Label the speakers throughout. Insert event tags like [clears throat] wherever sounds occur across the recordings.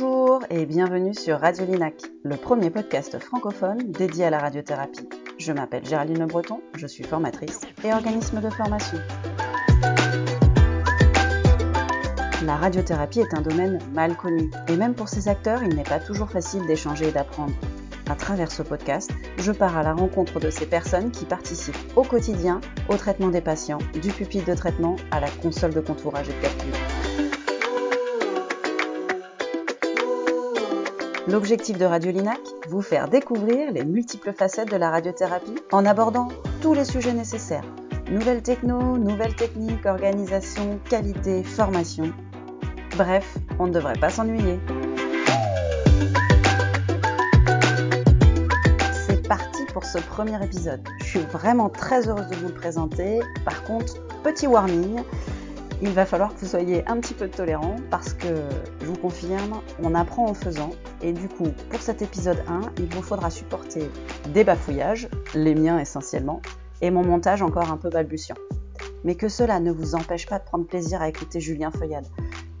Speaker 1: Bonjour et bienvenue sur Radio Linac, le premier podcast francophone dédié à la radiothérapie. Je m'appelle Géraldine Le Breton, je suis formatrice et organisme de formation. La radiothérapie est un domaine mal connu et même pour ses acteurs, il n'est pas toujours facile d'échanger et d'apprendre. À travers ce podcast, je pars à la rencontre de ces personnes qui participent au quotidien au traitement des patients, du pupitre de traitement à la console de contourage et de calcul. L'objectif de Radio Linac, vous faire découvrir les multiples facettes de la radiothérapie en abordant tous les sujets nécessaires. Nouvelles techno, nouvelles techniques, organisation, qualité, formation. Bref, on ne devrait pas s'ennuyer. C'est parti pour ce premier épisode. Je suis vraiment très heureuse de vous le présenter. Par contre, petit warning, il va falloir que vous soyez un petit peu tolérants parce que, je vous confirme, on apprend en faisant. Et du coup, pour cet épisode 1, il vous faudra supporter des bafouillages, les miens essentiellement, et mon montage encore un peu balbutiant. Mais que cela ne vous empêche pas de prendre plaisir à écouter Julien Feuillade,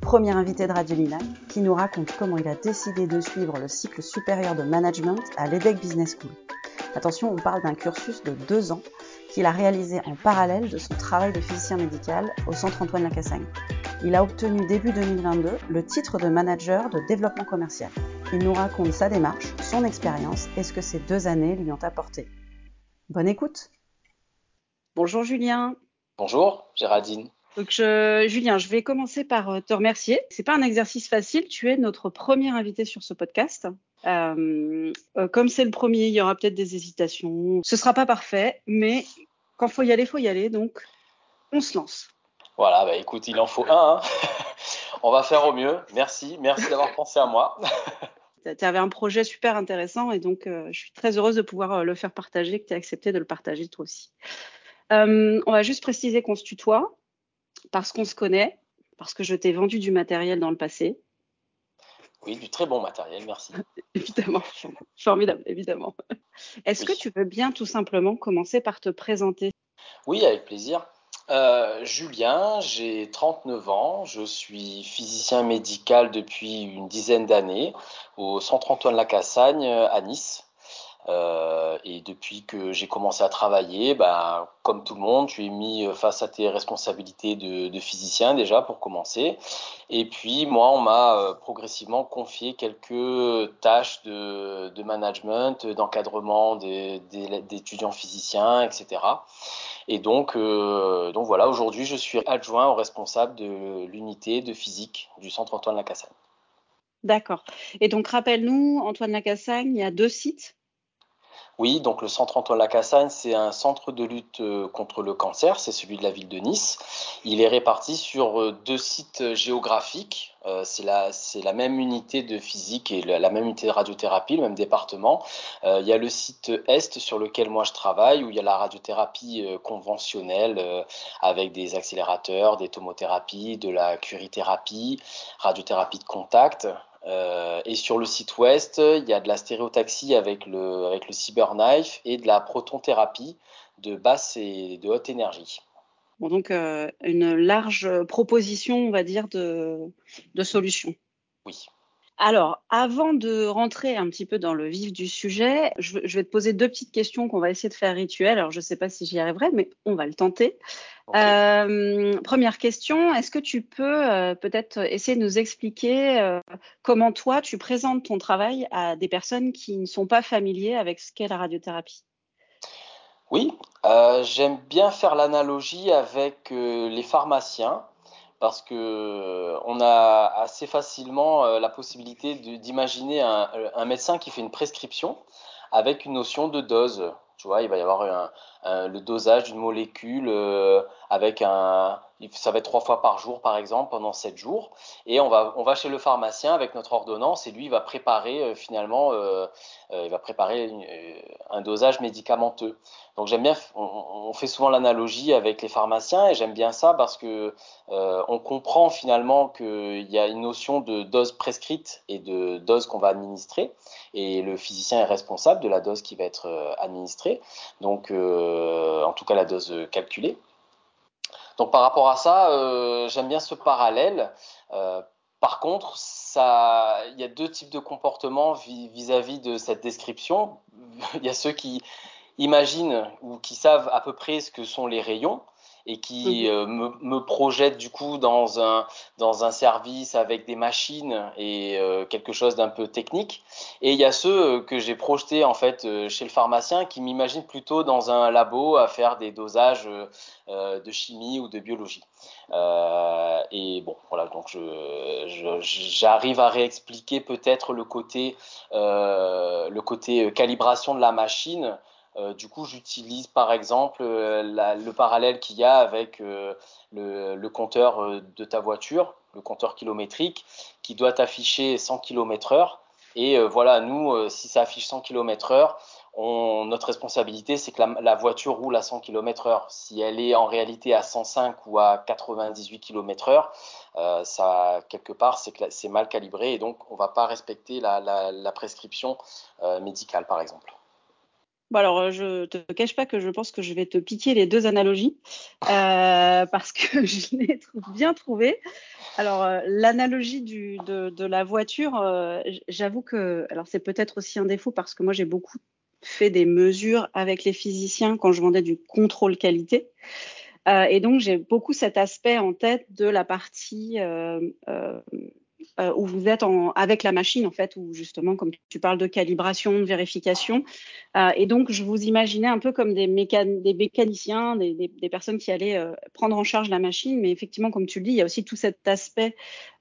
Speaker 1: premier invité de Radio Lina, qui nous raconte comment il a décidé de suivre le cycle supérieur de management à l'EDEC Business School. Attention, on parle d'un cursus de deux ans qu'il a réalisé en parallèle de son travail de physicien médical au Centre Antoine Lacassagne. Il a obtenu début 2022 le titre de manager de développement commercial. Il nous raconte sa démarche, son expérience et ce que ces deux années lui ont apporté. Bonne écoute Bonjour Julien
Speaker 2: Bonjour Géraldine
Speaker 1: donc Julien, je vais commencer par euh, te remercier. C'est pas un exercice facile. Tu es notre premier invité sur ce podcast. Euh, euh, comme c'est le premier, il y aura peut-être des hésitations. Ce sera pas parfait, mais quand faut y aller, faut y aller. Donc, on se lance.
Speaker 2: Voilà, bah écoute, il en faut un. Hein. [laughs] on va faire au mieux. Merci, merci d'avoir pensé à moi. [laughs]
Speaker 1: tu avais un projet super intéressant et donc je suis très heureuse de pouvoir le faire partager, que tu aies accepté de le partager toi aussi. on va juste préciser qu'on se tutoie parce qu'on se connaît, parce que je t'ai vendu du matériel dans le passé.
Speaker 2: Oui, du très bon matériel, merci. [laughs]
Speaker 1: évidemment, formidable, évidemment. Est-ce que tu veux bien tout simplement commencer par te présenter?
Speaker 2: Oui, avec plaisir. Euh, Julien, j'ai 39 ans, je suis physicien médical depuis une dizaine d'années au Centre Antoine Lacassagne à Nice. Euh, et depuis que j'ai commencé à travailler, ben, comme tout le monde, tu es mis face à tes responsabilités de, physicien déjà pour commencer. Et puis moi, on m'a euh, progressivement confié quelques tâches de, management, d'encadrement d'étudiants physiciens, etc. Et donc, euh, donc voilà, aujourd'hui, je suis adjoint au responsable de l'unité de physique du Centre Antoine Lacassagne.
Speaker 1: D'accord. Et donc, rappelle-nous, Antoine Lacassagne, il y a deux sites?
Speaker 2: Oui, donc le centre Antoine Lacassagne, c'est un centre de lutte euh, contre le cancer, c'est celui de la ville de Nice. Il est réparti sur euh, deux sites géographiques. Euh, c'est la, la, même unité de physique et la, même unité de radiothérapie, le même département. il y a le site Est sur lequel moi je travaille, où il y a la radiothérapie conventionnelle avec des accélérateurs, des tomothérapies, de la curithérapie, radiothérapie de contact, euh, et sur le site ouest, il y a de la stéréotaxie avec le, avec le cyberknife et de la protonthérapie de basse et de haute énergie.
Speaker 1: Bon, donc euh, une large proposition, on va dire, de, de solutions.
Speaker 2: Oui.
Speaker 1: Alors, avant de rentrer un petit peu dans le vif du sujet, je, vais te poser deux petites questions qu'on va essayer de faire rituel. Alors, je ne sais pas si j'y arriverai, mais on va le tenter. Euh, première question, est-ce que tu peux euh, peut-être essayer de nous expliquer euh, comment toi, tu présentes ton travail à des personnes qui ne sont pas familiers avec ce qu'est la radiothérapie?
Speaker 2: Oui, j'aime bien faire l'analogie avec les pharmaciens parce que on a assez facilement la possibilité d'imaginer un, un, médecin qui fait une prescription avec une notion de dose. Tu vois, il va y avoir le dosage d'une molécule euh, avec un, ça va être trois fois par jour par exemple pendant sept jours, et on va, on chez le pharmacien avec notre ordonnance et lui il va préparer euh, finalement, euh, il va préparer un dosage médicamenteux. Donc j'aime bien, on, fait souvent l'analogie avec les pharmaciens et j'aime bien ça parce que on comprend finalement qu'il y a une notion de dose prescrite et de dose qu'on va administrer, et le physicien est responsable de la dose qui va être administrée. Donc euh, en tout cas la dose calculée. Donc par rapport à ça, euh, j'aime bien ce parallèle. Euh, par contre, ça, il y a deux types de comportements vis-à-vis de cette description. [laughs] Il y a ceux qui imaginent ou qui savent à peu près ce que sont les rayons et qui mhm. euh, me, me, projettent du coup dans un, dans un service avec des machines et euh, quelque chose d'un peu technique. Et il y a ceux que j'ai projetés en fait euh, chez le pharmacien qui m'imaginent plutôt dans un labo à faire des dosages de chimie ou de biologie. et bon, voilà, donc j'arrive je, à réexpliquer peut-être le côté, le côté calibration de la machine euh, du coup, j'utilise par exemple euh, le parallèle qu'il y a avec euh, le, compteur de ta voiture, le compteur kilométrique, qui doit afficher 100 km/h. Et voilà, nous, si ça affiche 100 km/h, notre responsabilité, c'est que la, voiture roule à 100 km/h. Si elle est en réalité à 105 ou à 98 km/h, ça quelque part c'est mal calibré et donc on ne va pas respecter la prescription médicale, par exemple.
Speaker 1: Bon alors, euh, je te cache pas que je pense que je vais te piquer les deux analogies euh, [laughs] parce que [laughs] je l'ai bien trouvé. Alors, euh, l'analogie de, de, la voiture, j'avoue que, alors c'est peut-être aussi un défaut parce que moi j'ai beaucoup fait des mesures avec les physiciens quand je vendais du contrôle qualité. et donc, j'ai beaucoup cet aspect en tête de la partie euh, où vous êtes avec la machine, en fait, où justement, comme tu parles de calibration, de vérification. Euh, et donc, je vous imaginais un peu comme des, mécaniciens, des, des, des, personnes qui allaient euh, prendre en charge la machine. Mais effectivement, comme tu le dis, il y a aussi tout cet aspect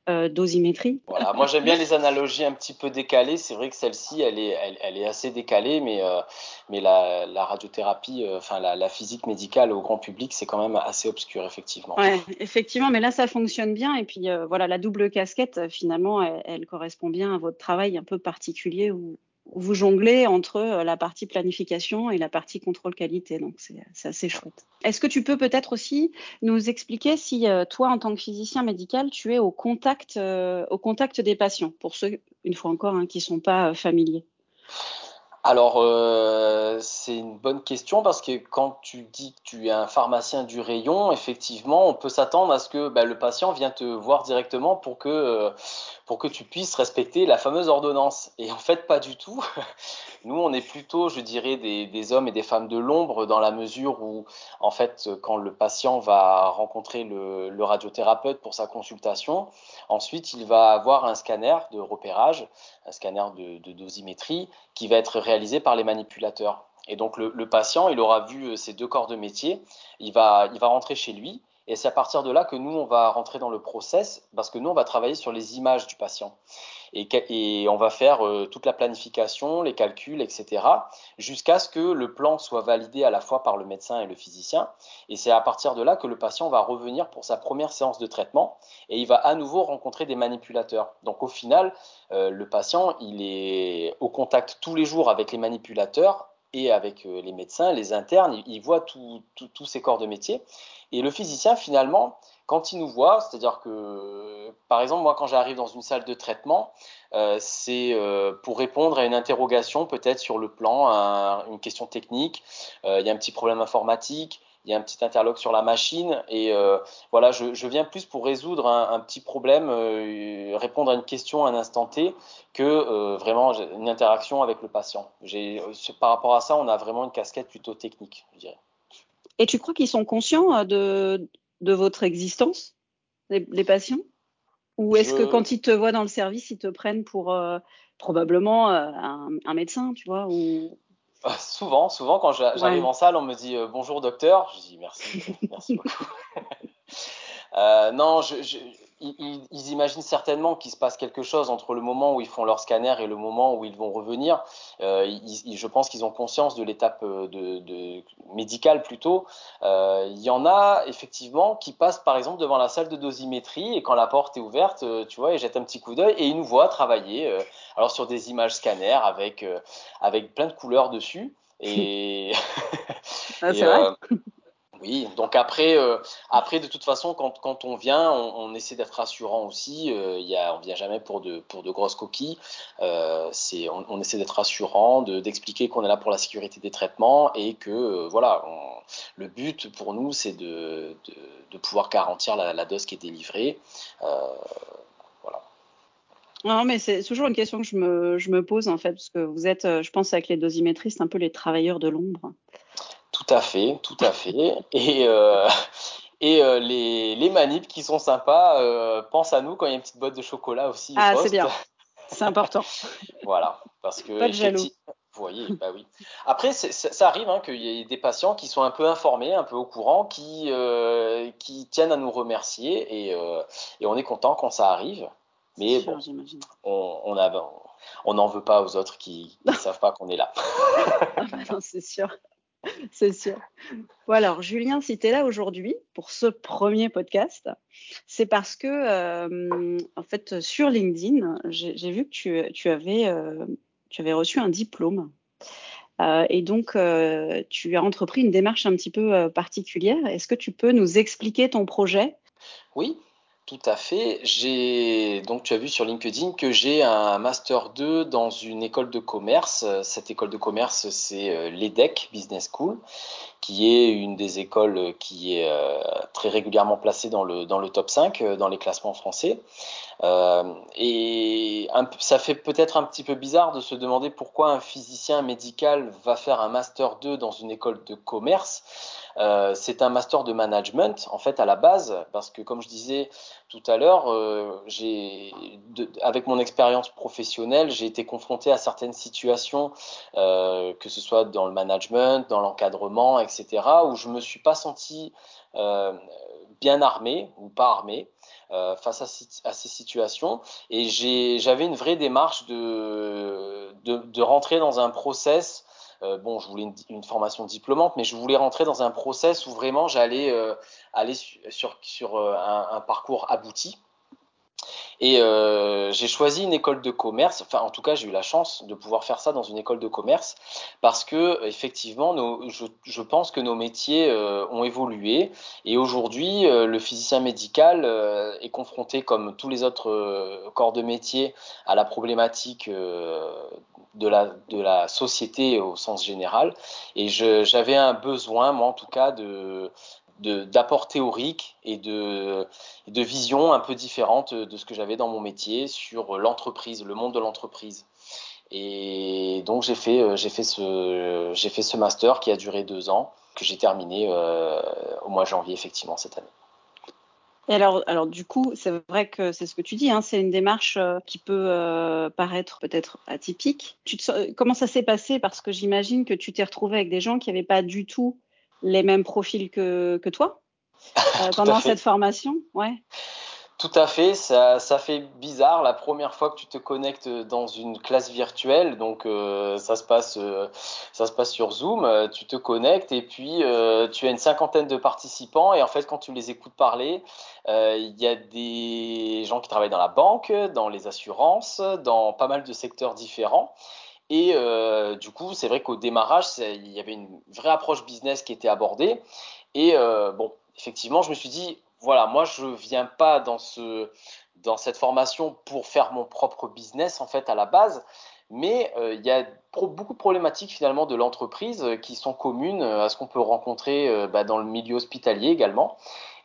Speaker 1: euh, dosimétrie.
Speaker 2: Voilà, moi j'aime bien les analogies un petit peu décalées. C'est vrai que celle-ci, elle est, elle, est assez décalée, mais, euh, mais la, radiothérapie, euh, enfin la, physique médicale au grand public, c'est quand même assez obscur, effectivement.
Speaker 1: Ouais, effectivement, mais là ça fonctionne bien. Et puis voilà, la double casquette, finalement, elle, elle, correspond bien à votre travail un peu particulier où, vous jonglez entre euh, la partie planification et la partie contrôle qualité. Donc, c'est assez chouette. Est-ce que tu peux peut-être aussi nous expliquer si euh, toi, en tant que physicien médical, tu es au contact, euh, au contact des patients, pour ceux, une fois encore, hein, qui ne sont pas familiers?
Speaker 2: Alors, c'est une bonne question parce que quand tu dis que tu es un pharmacien du rayon, effectivement, on peut s'attendre à ce que bah, le patient vienne te voir directement pour que pour que tu puisses respecter la fameuse ordonnance. Et en fait, pas du tout. [laughs] Nous, on est plutôt, je dirais, des, hommes et des femmes de l'ombre dans la mesure où, en fait, quand le patient va rencontrer le, radiothérapeute pour sa consultation, ensuite, il va avoir un scanner de repérage, un scanner de, dosimétrie qui va être réalisé par les manipulateurs. Et donc, le, patient, il aura vu ces deux corps de métier, il va, il va rentrer chez lui et c'est à partir de là que nous, on va rentrer dans le process, parce que nous, on va travailler sur les images du patient. Et, on va faire euh, toute la planification, les calculs, etc., jusqu'à ce que le plan soit validé à la fois par le médecin et le physicien. Et c'est à partir de là que le patient va revenir pour sa première séance de traitement, et il va à nouveau rencontrer des manipulateurs. Donc au final, euh, le patient, il est au contact tous les jours avec les manipulateurs et avec euh, les médecins, les internes, il voit tous ces corps de métier. Et le physicien, finalement, quand il nous voit, c'est-à-dire que, par exemple, moi, quand j'arrive dans une salle de traitement, euh, c'est euh, pour répondre à une interrogation, peut-être sur le plan, une question technique, il y a un petit problème informatique, il y a un petit interloque sur la machine et voilà, je, viens plus pour résoudre un, petit problème, répondre à une question à un instant T que vraiment une interaction avec le patient. Par rapport à ça, on a vraiment une casquette plutôt technique, je dirais.
Speaker 1: Et tu crois qu'ils sont conscients euh, de, de votre existence, les, patients? Ou est-ce que quand ils te voient dans le service, ils te prennent pour euh, probablement euh, un, médecin, tu vois ou...
Speaker 2: Souvent, souvent quand j'arrive en salle, on me dit bonjour docteur. Je dis merci, merci beaucoup. [laughs] non, je, ils, imaginent certainement qu'il se passe quelque chose entre le moment où ils font leur scanner et le moment où ils vont revenir. Euh, je pense qu'ils ont conscience de l'étape euh, de, médicale plutôt. Euh, il y en a effectivement qui passent par exemple devant la salle de dosimétrie et quand la porte est ouverte, tu vois, ils jettent un petit coup d'œil et ils nous voient travailler. alors sur des images scanner avec avec plein de couleurs dessus. Et,
Speaker 1: ah, c'est [laughs] vrai.
Speaker 2: Oui, donc après, euh, après de toute façon, quand, quand on vient, on, essaie d'être rassurant aussi. Euh, y a, on vient jamais pour de, pour de grosses coquilles. Euh, on, essaie d'être rassurant, d'expliquer qu'on est là pour la sécurité des traitements et que euh, voilà, le but pour nous, c'est de, de, pouvoir garantir la, dose qui est délivrée. voilà.
Speaker 1: Non, mais c'est toujours une question que je me, je me, pose en fait, parce que vous êtes, je pense, avec les dosimétristes, un peu les travailleurs de l'ombre.
Speaker 2: Tout à fait, tout à fait. Et, euh, et euh, les, les manips qui sont sympas euh, pensent à nous quand il y a une petite boîte de chocolat aussi.
Speaker 1: Ah, c'est bien. [laughs] C'est important.
Speaker 2: voilà, parce que.
Speaker 1: Pas de jaloux.
Speaker 2: Vous voyez, bah oui. Après, ça arrive hein, qu'il y ait des patients qui sont un peu informés, un peu au courant, qui, euh, qui tiennent à nous remercier et, et on est content quand ça arrive. Mais
Speaker 1: sûr,
Speaker 2: bon, on, on, a, on n'en veut pas aux autres qui ne [laughs] savent pas qu'on est là.
Speaker 1: Ah bah non, c'est sûr. [laughs] C'est sûr. Bon alors, Julien, si tu es là aujourd'hui pour ce premier podcast, c'est parce que, euh, en fait, sur LinkedIn, j'ai vu que tu, avais, euh, tu avais reçu un diplôme. Euh, et donc, tu as entrepris une démarche un petit peu particulière. Est-ce que tu peux nous expliquer ton projet?
Speaker 2: Oui, tout à fait. J'ai donc tu as vu sur LinkedIn que j'ai un master 2 dans une école de commerce. Cette école de commerce, c'est euh, l'EDEC Business School, qui est une des écoles qui est euh, très régulièrement placée dans le top 5 euh, dans les classements français. Et ça fait peut-être un petit peu bizarre de se demander pourquoi un physicien médical va faire un master 2 dans une école de commerce. Euh, c'est un master de management en fait à la base parce que comme je disais tout à l'heure, euh, avec mon expérience professionnelle, j'ai été confronté à certaines situations, euh, que ce soit dans le management, dans l'encadrement, etc., où je me suis pas senti bien armé ou pas armé. Face à, ces situations et j'avais une vraie démarche de, de, de, rentrer dans un process euh, bon, je voulais une, formation diplômante, mais je voulais rentrer dans un process où vraiment j'allais euh, aller sur, sur euh, un, parcours abouti. Et euh, j'ai choisi une école de commerce. Enfin, en tout cas, j'ai eu la chance de pouvoir faire ça dans une école de commerce parce que effectivement, nos, je, je, pense que nos métiers euh, ont évolué et aujourd'hui, euh, le physicien médical euh, est confronté, comme tous les autres euh, corps de métier, à la problématique de la, de la société au sens général. Et j'avais un besoin, moi en tout cas, de, d'apport théorique et de, de vision un peu différente de ce que j'avais dans mon métier sur l'entreprise, le monde de l'entreprise. Et donc j'ai fait, j'ai fait, ce, fait ce master qui a duré deux ans, que j'ai terminé euh, au mois de janvier effectivement cette année.
Speaker 1: Et alors, alors du coup, c'est vrai que c'est ce que tu dis, hein, c'est une démarche euh, qui peut euh, paraître peut-être atypique. Tu comment ça s'est passé? Parce que j'imagine que tu t'es retrouvé avec des gens qui n'avaient pas du tout les mêmes profils que, que toi [laughs] euh, pendant cette formation ouais.
Speaker 2: Tout à fait, ça, ça, fait bizarre la première fois que tu te connectes dans une classe virtuelle, donc euh, ça, se passe, euh, ça se passe sur Zoom, euh, tu te connectes et puis tu as une cinquantaine de participants et en fait quand tu les écoutes parler, il y a des gens qui travaillent dans la banque, dans les assurances, dans pas mal de secteurs différents. Et euh, du coup, c'est vrai qu'au démarrage, il y avait une vraie approche business qui était abordée. Et euh, bon, effectivement, je me suis dit, voilà, moi, je viens pas dans ce dans cette formation pour faire mon propre business en fait à la base, mais euh, il y a beaucoup de problématiques finalement de l'entreprise qui sont communes à ce qu'on peut rencontrer bah, dans le milieu hospitalier également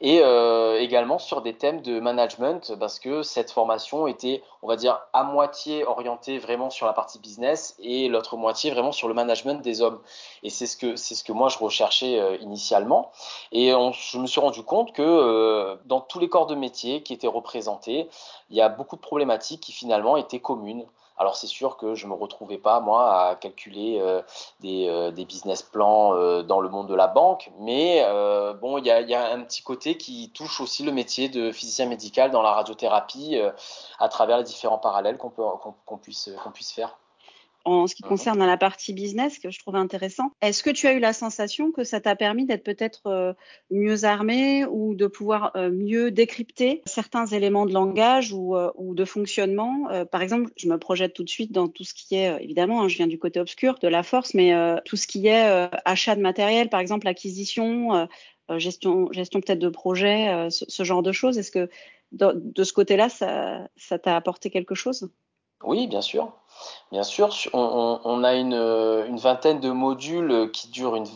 Speaker 2: et euh, également sur des thèmes de management parce que cette formation était, on va dire, à moitié orientée vraiment sur la partie business et l'autre moitié vraiment sur le management des hommes. Et c'est ce que c'est ce que moi je recherchais euh, initialement. Et je me suis rendu compte que euh, dans tous les corps de métier qui étaient représentés, il y a beaucoup de problématiques qui finalement étaient communes. Alors c'est sûr que je me retrouvais pas moi à calculer euh, des, euh, des, business plans euh, dans le monde de la banque, mais bon il y a, un petit côté qui touche aussi le métier de physicien médical dans la radiothérapie à travers les différents parallèles qu'on qu'on puisse faire
Speaker 1: en ce qui concerne la partie business que je trouve intéressant. Est-ce que tu as eu la sensation que ça t'a permis d'être peut-être euh, mieux armé ou de pouvoir euh, mieux décrypter certains éléments de langage ou, euh, ou de fonctionnement? Par exemple, je me projette tout de suite dans tout ce qui est, évidemment, hein, je viens du côté obscur de la force, mais tout ce qui est achat de matériel, par exemple, acquisition, gestion, gestion peut-être de projet, ce, ce, genre de choses. Est-ce que de, de ce côté-là, ça t'a apporté quelque chose?
Speaker 2: Oui, bien sûr. Bien sûr, on, a une, une, vingtaine de modules qui durent une,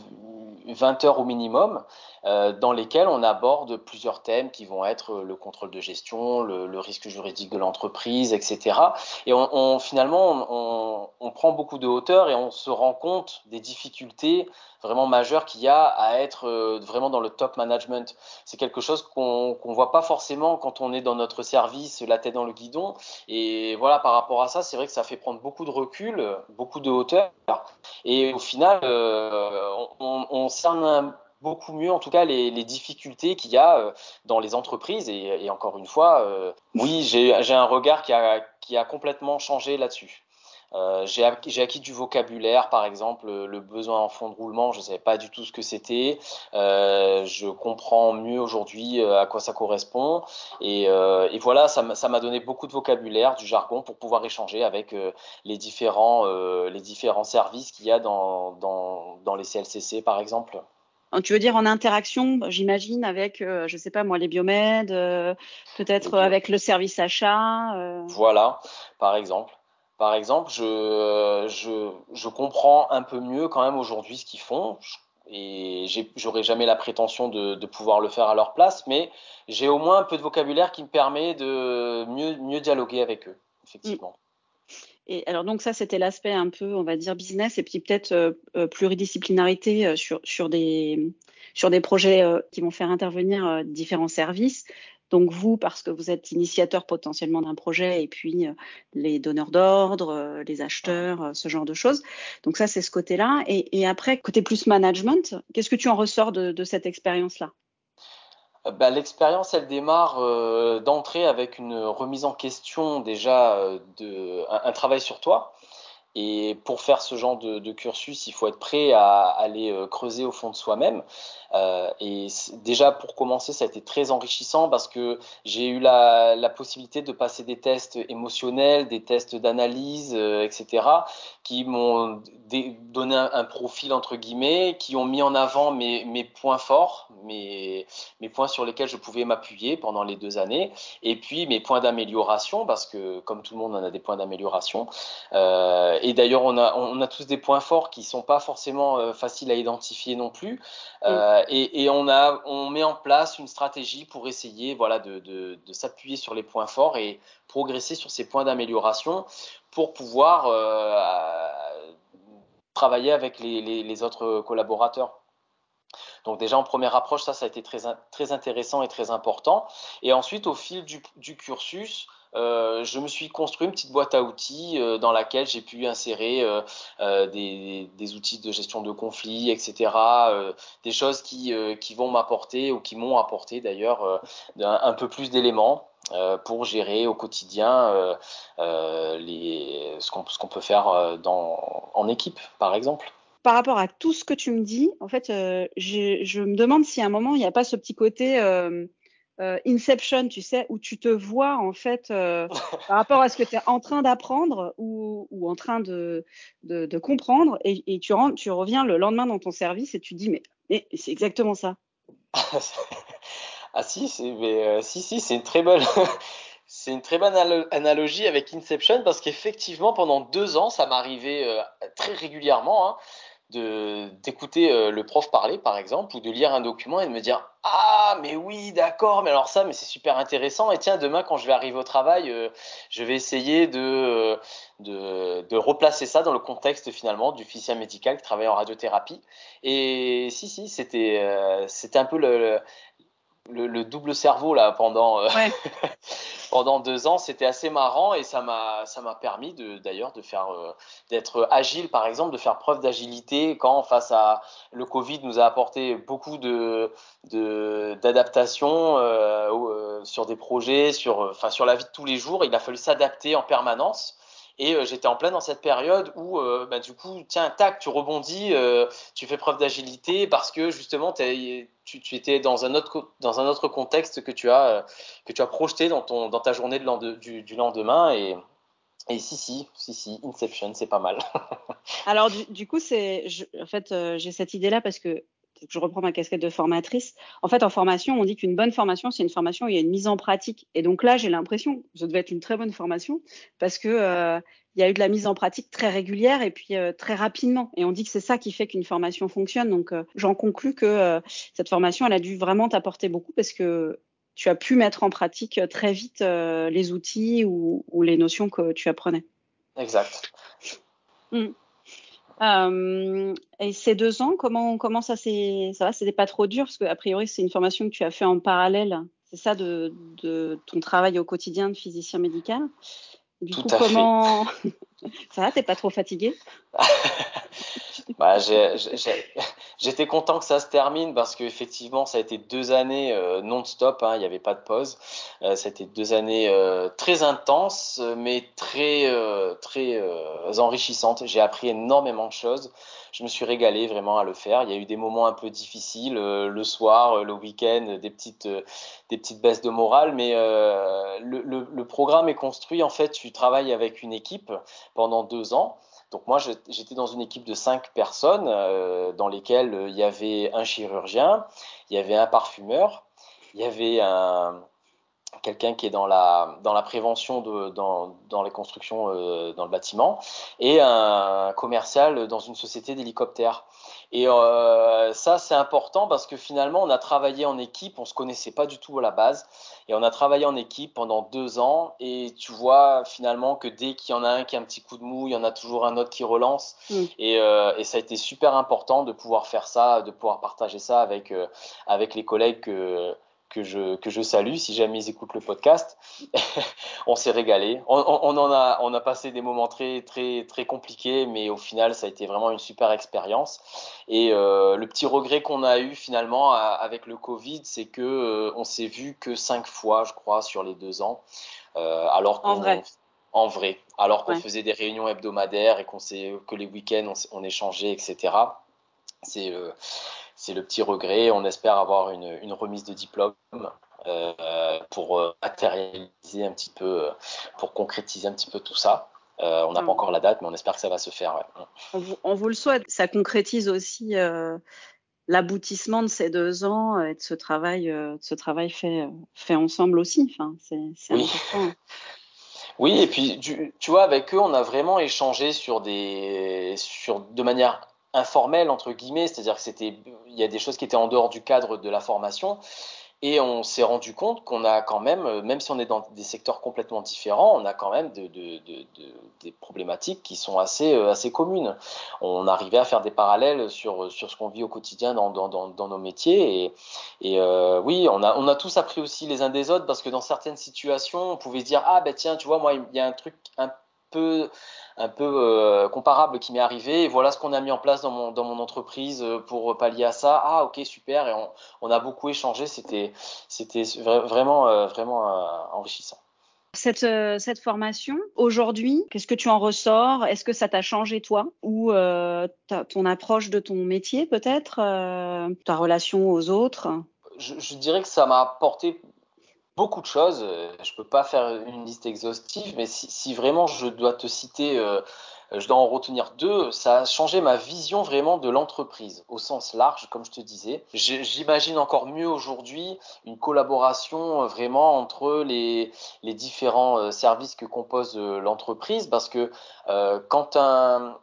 Speaker 2: 20 heures au minimum, euh, dans lesquelles on aborde plusieurs thèmes qui vont être le contrôle de gestion, le, risque juridique de l'entreprise, etc. Et on, finalement, on, prend beaucoup de hauteur et on se rend compte des difficultés vraiment majeures qu'il y a à être euh, vraiment dans le top management. C'est quelque chose qu'on ne voit pas forcément quand on est dans notre service, la tête dans le guidon. Et voilà, par rapport à ça, c'est vrai que ça fait prendre beaucoup de recul, beaucoup de hauteur. Et au final, euh, on, on cerne beaucoup mieux, en tout cas, les, difficultés qu'il y a euh, dans les entreprises. Et, encore une fois, euh, oui, j'ai un regard qui a, qui a complètement changé là-dessus. Euh, j'ai acquis du vocabulaire, par exemple, le besoin en fond de roulement, je ne savais pas du tout ce que c'était. Euh, je comprends mieux aujourd'hui euh, à quoi ça correspond. Et, et voilà, ça m'a donné beaucoup de vocabulaire, du jargon pour pouvoir échanger avec les, différents, les différents services qu'il y a dans, dans, dans les CLCC, par exemple.
Speaker 1: Tu veux dire en interaction, j'imagine, avec, je ne sais pas moi, les biomèdes, peut-être avec le service achat.
Speaker 2: Voilà, par exemple. Par exemple, je, je, je, comprends un peu mieux quand même aujourd'hui ce qu'ils font. Et j'aurais jamais la prétention de, de, pouvoir le faire à leur place, mais j'ai au moins un peu de vocabulaire qui me permet de mieux, mieux dialoguer avec eux, effectivement.
Speaker 1: Mm. Et alors donc ça c'était l'aspect un peu on va dire business et puis peut-être euh, euh pluridisciplinarité euh, sur, sur des sur des projets qui vont faire intervenir différents services. Donc vous, parce que vous êtes initiateur potentiellement d'un projet, et puis euh, les donneurs d'ordre, euh, les acheteurs, euh, ce genre de choses. Donc ça, c'est ce côté-là. Et, après, côté plus management, qu'est-ce que tu en ressors de, cette expérience-là?
Speaker 2: Bah, L'expérience, elle démarre d'entrée avec une remise en question déjà de travail sur toi. Et pour faire ce genre de, cursus, il faut être prêt à aller creuser au fond de soi-même. Euh, et déjà pour commencer, ça a été très enrichissant parce que j'ai eu la, possibilité de passer des tests émotionnels, des tests d'analyse, euh, etc., qui m'ont donné un, profil entre guillemets, qui ont mis en avant mes, points forts, mes, points sur lesquels je pouvais m'appuyer pendant les deux années, et puis mes points d'amélioration parce que comme tout le monde, on a des points d'amélioration. Euh, et d'ailleurs, on a, on a tous des points forts qui sont pas forcément euh, faciles à identifier non plus. Euh, euh, et, on, a, on met en place une stratégie pour essayer voilà, de, de, s'appuyer sur les points forts et progresser sur ces points d'amélioration pour pouvoir euh, travailler avec les, les, autres collaborateurs. Donc déjà en première approche, ça, ça a été très, très intéressant et très important. Et ensuite, au fil du, du cursus, euh, je me suis construit une petite boîte à outils euh, dans laquelle j'ai pu insérer euh, des, outils de gestion de conflits, etc. des choses qui, vont m'apporter ou qui m'ont apporté d'ailleurs un, peu plus d'éléments. pour gérer au quotidien ce qu'on peut faire en équipe, par exemple
Speaker 1: par rapport à tout ce que tu me dis, en fait, je, me demande si à un moment, il n'y a pas ce petit côté Inception, tu sais, où tu te vois en fait euh, [laughs] par rapport à ce que tu es en train d'apprendre ou, ou, en train de, de, de comprendre et, et tu, rentres, tu, reviens le lendemain dans ton service et tu dis mais, mais c'est exactement ça. [laughs]
Speaker 2: ah si, c'est euh, si, si, c'est une très bonne. [laughs] c'est une très bonne analogie avec Inception parce qu'effectivement pendant deux ans ça m'arrivait euh, très régulièrement hein, d'écouter euh, le prof parler par exemple ou de lire un document et de me dire ah mais oui d'accord mais alors ça mais c'est super intéressant et tiens demain quand je vais arriver au travail euh, je vais essayer de, euh, de, de replacer ça dans le contexte finalement du physicien médical qui travaille en radiothérapie et si si c'était c'était un peu le, le, le, double cerveau là pendant ouais. [laughs] pendant deux ans, c'était assez marrant et ça m'a ça m'a permis de d'ailleurs de faire euh, d'être agile par exemple, de faire preuve d'agilité quand face à le Covid nous a apporté beaucoup de d'adaptation euh, euh, sur des projets, sur enfin sur la vie de tous les jours. Il a fallu s'adapter en permanence. Et euh, j'étais en plein dans cette période où, euh, bah, du coup, tiens, tac, tu rebondis, euh, tu fais preuve d'agilité parce que justement, tu, étais dans un autre, dans un autre contexte que tu as, que tu as projeté dans, ton, dans ta journée du, lendemain. Et, et si, si, si, si, Inception, c'est pas mal. [laughs]
Speaker 1: Alors, du, du coup, c'est, en fait, j'ai cette idée-là parce que je reprends ma casquette de formatrice. En fait, en formation, on dit qu'une bonne formation, c'est une formation où il y a une mise en pratique. Et donc là, j'ai l'impression, ça devait être une très bonne formation parce que euh, il y a eu de la mise en pratique très régulière et puis euh, très rapidement. Et on dit que c'est ça qui fait qu'une formation fonctionne. Donc, euh, j'en conclus que cette formation, elle a dû vraiment t'apporter beaucoup parce que tu as pu mettre en pratique très vite les outils ou, les notions que tu apprenais.
Speaker 2: Exact.
Speaker 1: Mmh. Euh, et ces deux ans, comment, comment ça s'est, ça va C'était pas trop dur parce qu'a priori c'est une formation que tu as fait en parallèle. C'est ça de, de, ton travail au quotidien de physicien médical.
Speaker 2: Du Tout coup, à comment fait. [laughs]
Speaker 1: ça va T'es pas trop fatigué [laughs]
Speaker 2: bah, J'étais content que ça se termine parce qu'effectivement, ça a été deux années euh, non-stop, hein, il n'y avait pas de pause. Euh, ça a été deux années euh, très intenses, mais très, très enrichissantes. J'ai appris énormément de choses. Je me suis régalé vraiment à le faire. Il y a eu des moments un peu difficiles, le soir, le week-end, des petites, des petites baisses de morale, mais le, le, le programme est construit. En fait, tu travailles avec une équipe pendant deux ans. Donc moi, j'étais dans une équipe de cinq personnes euh, dans lesquelles euh, il y avait un chirurgien, il y avait un parfumeur, il y avait un, quelqu'un qui est dans la, dans la prévention de, dans, dans les constructions euh, dans le bâtiment et un commercial dans une société d'hélicoptères. Et euh, ça, c'est important parce que finalement, on a travaillé en équipe, on se connaissait pas du tout à la base, et on a travaillé en équipe pendant deux ans. Et tu vois finalement que dès qu'il y en a un qui a un petit coup de mou, il y en a toujours un autre qui relance. Mm. Et, euh, et, ça a été super important de pouvoir faire ça, de pouvoir partager ça avec avec les collègues que que je, que je salue si jamais ils écoutent le podcast. [laughs] on s'est régalé. On, on, en a, on a passé des moments très, très, très compliqués, mais au final, ça a été vraiment une super expérience. Et euh, le petit regret qu'on a eu finalement avec le Covid, c'est que euh, on s'est vu que cinq fois, je crois, sur les deux ans.
Speaker 1: Euh, alors en vrai.
Speaker 2: En vrai. Alors qu'on faisait des réunions hebdomadaires et qu'on que les week-ends on, on échangeait, etc. C'est c'est le petit regret. On espère avoir une, remise de diplôme euh, pour euh, matérialiser un petit peu, pour concrétiser un petit peu tout ça. Euh, on n'a pas encore la date, mais on espère que ça va se faire.
Speaker 1: On, vous, le souhaite. Ça concrétise aussi l'aboutissement de ces deux ans et de ce travail, de ce travail fait, fait ensemble aussi. Enfin, c'est
Speaker 2: oui. important. [laughs] Oui, et puis tu, tu, vois, avec eux, on a vraiment échangé sur des, sur, de manière informel entre guillemets, c'est-à-dire que c'était, il y a des choses qui étaient en dehors du cadre de la formation. Et on s'est rendu compte qu'on a quand même, même si on est dans des secteurs complètement différents, on a quand même de, de, de, des problématiques qui sont assez, euh, assez communes. On arrivait à faire des parallèles sur, sur ce qu'on vit au quotidien dans, dans, nos métiers. Et, euh, oui, on a, on a tous appris aussi les uns des autres parce que dans certaines situations, on pouvait se dire Ah ben tiens, tu vois, moi, il y a un truc un peu un peu euh, comparable qui m'est arrivé. Et voilà ce qu'on a mis en place dans mon, dans mon entreprise euh, pour pallier à ça. Ah, ok, super. Et on, on a beaucoup échangé. C'était, c'était vraiment, euh, vraiment enrichissant.
Speaker 1: Cette, cette, formation, aujourd'hui, qu'est-ce que tu en ressors? Est-ce que ça t'a changé toi? Ou ton approche de ton métier peut-être, ta relation aux autres?
Speaker 2: Je, je, dirais que ça m'a apporté beaucoup de choses. Euh, je peux pas faire une liste exhaustive, mais si, vraiment je dois te citer, euh, je dois en retenir deux, ça a changé ma vision vraiment de l'entreprise au sens large, comme je te disais. J'imagine encore mieux aujourd'hui une collaboration euh, vraiment entre les, différents services que compose l'entreprise, parce que euh, quand un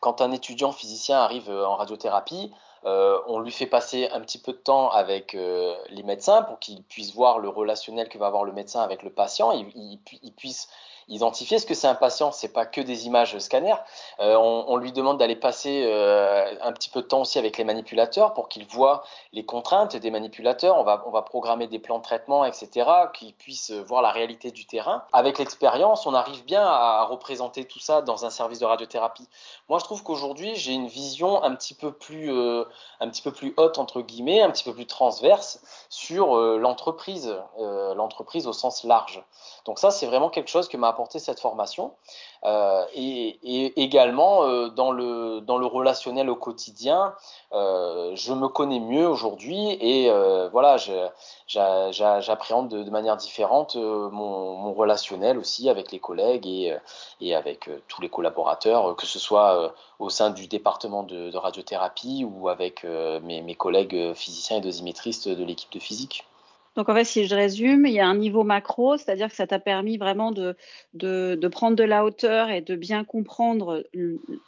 Speaker 2: quand un étudiant physicien arrive en radiothérapie, euh, on lui fait passer un petit peu de temps avec euh, les médecins pour qu'il puisse voir le relationnel que va avoir le médecin avec le patient, il, puisse identifier. ce que c'est un patient C'est pas que des images scanner. Euh, on, lui demande d'aller passer euh, un petit peu de temps aussi avec les manipulateurs pour qu'il voit les contraintes des manipulateurs. On va, on va programmer des plans de traitement, etc., qu'il puisse voir la réalité du terrain. Avec l'expérience, on arrive bien à représenter tout ça dans un service de radiothérapie. Moi, je trouve qu'aujourd'hui, j'ai une vision un petit peu plus, euh, un petit peu plus haute entre guillemets, un petit peu plus transverse sur euh, l'entreprise, l'entreprise au sens large. Donc ça, c'est vraiment quelque chose que m'a cette formation. Euh, et, également euh, dans, le, dans le relationnel au quotidien, euh, je me connais mieux aujourd'hui et voilà, j'appréhende de, manière différente mon, relationnel aussi avec les collègues et, et avec tous les collaborateurs, que ce soit au sein du département de, radiothérapie ou avec mes collègues physiciens et dosimétristes de l'équipe de physique.
Speaker 1: Donc en fait, si je résume, il y a un niveau macro, c'est-à-dire que ça t'a permis vraiment de, de, prendre de la hauteur et de bien comprendre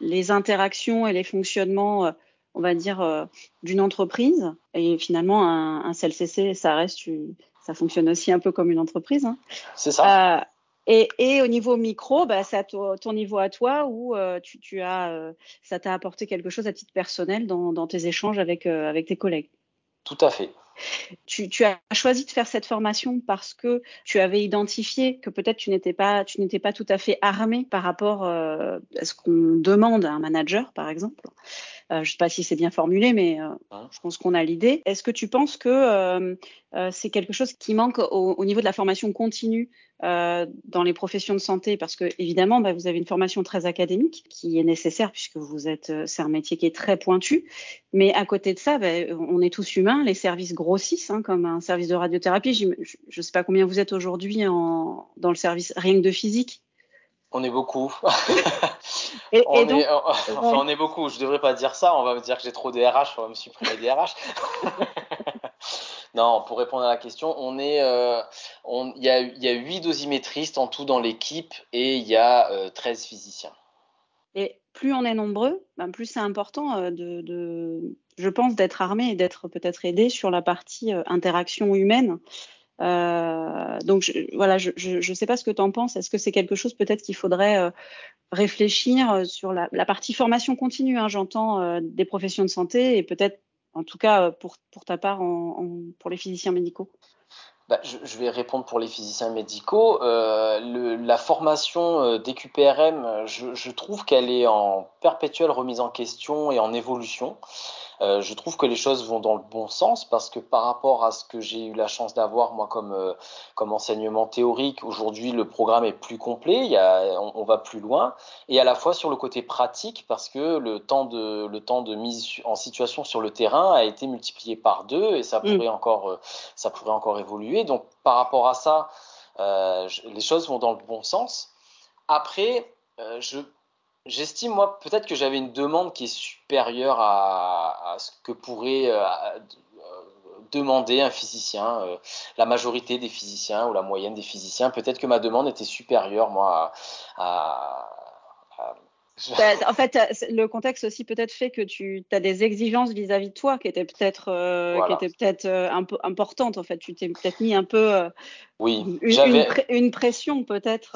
Speaker 1: les interactions et les fonctionnements, euh, on va dire, euh, d'une entreprise. Et finalement, un, un CLCC, ça reste, ça fonctionne aussi un peu comme une entreprise. Hein.
Speaker 2: C'est ça.
Speaker 1: Euh, et, et, au niveau micro, bah, c'est à ton niveau à toi où tu, tu, as, ça t'a apporté quelque chose à titre personnel dans, dans tes échanges avec, avec tes collègues.
Speaker 2: Tout à fait.
Speaker 1: Tu, as choisi de faire cette formation parce que tu avais identifié que peut-être tu n'étais pas, tu n'étais pas tout à fait armé par rapport euh, à ce qu'on demande à un manager, par exemple. Euh, je ne sais pas si c'est bien formulé, mais euh, hein je pense qu'on a l'idée. Est-ce que tu penses que c'est quelque chose qui manque au, niveau de la formation continue dans les professions de santé? Parce que évidemment, bah, vous avez une formation très académique qui est nécessaire puisque vous êtes, c'est un métier qui est très pointu. Mais à côté de ça, bah, on est tous humains. Les services grossissent, hein, comme un service de radiothérapie. Je ne sais pas combien vous êtes aujourd'hui dans le service rien que de physique.
Speaker 2: On est beaucoup. [laughs] on, est, [laughs] enfin, on est beaucoup. Je devrais pas dire ça. On va me dire que j'ai trop de RH. On va me supprimer des RH. [laughs] non, pour répondre à la question, on est, euh, il y, a, y a 8 dosimétristes en tout dans l'équipe et il y a 13 euh, physiciens.
Speaker 1: Et plus on est nombreux, ben plus c'est important euh, de, je pense, d'être armé et d'être peut-être aidé sur la partie interaction humaine. Euh, donc voilà, je ne sais pas ce que tu en penses. Est-ce que c'est quelque chose peut-être qu'il faudrait euh, réfléchir euh, sur la, partie formation continue hein, J'entends des professions de santé et peut-être, en tout cas pour ta part, pour les physiciens médicaux?
Speaker 2: Bah, je, vais répondre pour les physiciens médicaux. la formation DQPRM, je, je trouve qu'elle est en perpétuelle remise en question et en évolution. Euh, je trouve que les choses vont dans le bon sens parce que par rapport à ce que j'ai eu la chance d'avoir moi comme, euh, comme enseignement théorique, aujourd'hui le programme est plus complet, il y a, on, va plus loin, et à la fois sur le côté pratique parce que le temps de, le temps de mise en situation sur le terrain a été multiplié par deux et ça mm. pourrait, encore, euh, ça pourrait encore évoluer. Donc par rapport à ça, les choses vont dans le bon sens. Après, je J'estime, moi, peut-être que j'avais une demande qui est supérieure à, ce que pourrait euh, euh, demander un physicien, euh, la majorité des physiciens ou la moyenne des physiciens. Peut-être que ma demande était supérieure, moi, à. [laughs]
Speaker 1: Bah, en fait, le contexte aussi peut-être fait que tu as des exigences vis-à-vis de toi qui étaient peut-être qui étaient peut-être un peu importantes. En fait, tu t'es peut-être mis un peu
Speaker 2: oui,
Speaker 1: une, une, pression peut-être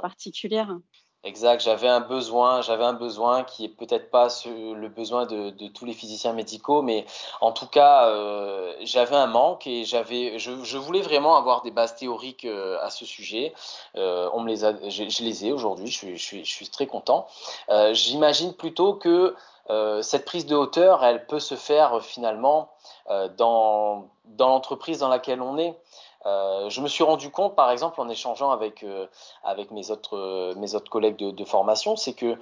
Speaker 1: particulière.
Speaker 2: Exact, j'avais un besoin, j'avais un besoin qui est peut-être pas le besoin de, tous les physiciens médicaux, mais en tout cas, euh, j'avais un manque et j'avais, je, voulais vraiment avoir des bases théoriques euh, à ce sujet. Euh, on me les a, je, les ai aujourd'hui, je suis, très content. J'imagine plutôt que cette prise de hauteur, elle peut se faire finalement dans l'entreprise dans laquelle on est. Euh, je me suis rendu compte, par exemple, en échangeant avec, euh, avec mes, autres, euh, mes autres collègues de, formation, c'est que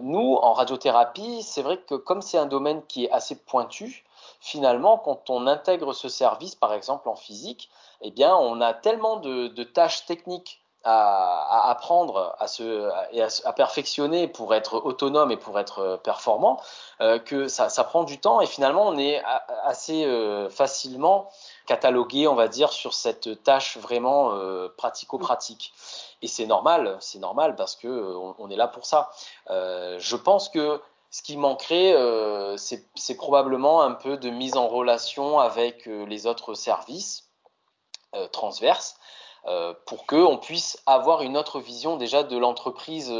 Speaker 2: nous, en radiothérapie, c'est vrai que comme c'est un domaine qui est assez pointu, finalement, quand on intègre ce service, par exemple en physique, eh bien, on a tellement de, tâches techniques à, apprendre à se, et à, perfectionner pour être autonome et pour être performant, que ça, prend du temps et finalement on est assez facilement catalogué, on va dire, sur cette tâche vraiment euh, pratico-pratique. Et c'est normal, c'est normal parce que euh, on, est là pour ça. Euh, je pense que ce qui manquerait, c'est probablement un peu de mise en relation avec les autres services transverses pour qu'on puisse avoir une autre vision déjà de l'entreprise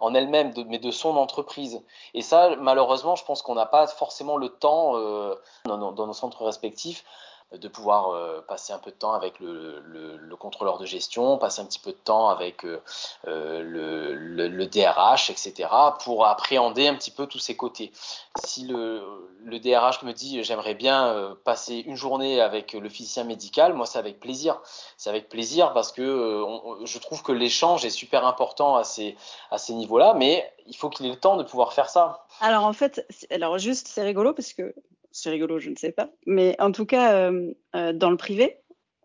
Speaker 2: en elle-même, mais de son entreprise. Et ça, malheureusement, je pense qu'on n'a pas forcément le temps dans, nos centres respectifs de pouvoir euh, passer un peu de temps avec le, contrôleur de gestion, passer un petit peu de temps avec euh, euh, le, DRH, etc., pour appréhender un petit peu tous ces côtés. Si le, DRH me dit j'aimerais bien passer une journée avec le physicien médical, moi c'est avec plaisir. C'est avec plaisir parce que je trouve que l'échange est super important à ces, à ces niveaux-là, mais il faut qu'il ait le temps de pouvoir faire ça.
Speaker 1: Alors en fait, alors juste c'est rigolo parce que c'est rigolo, je ne sais pas. Mais en tout cas, euh, euh, dans le privé,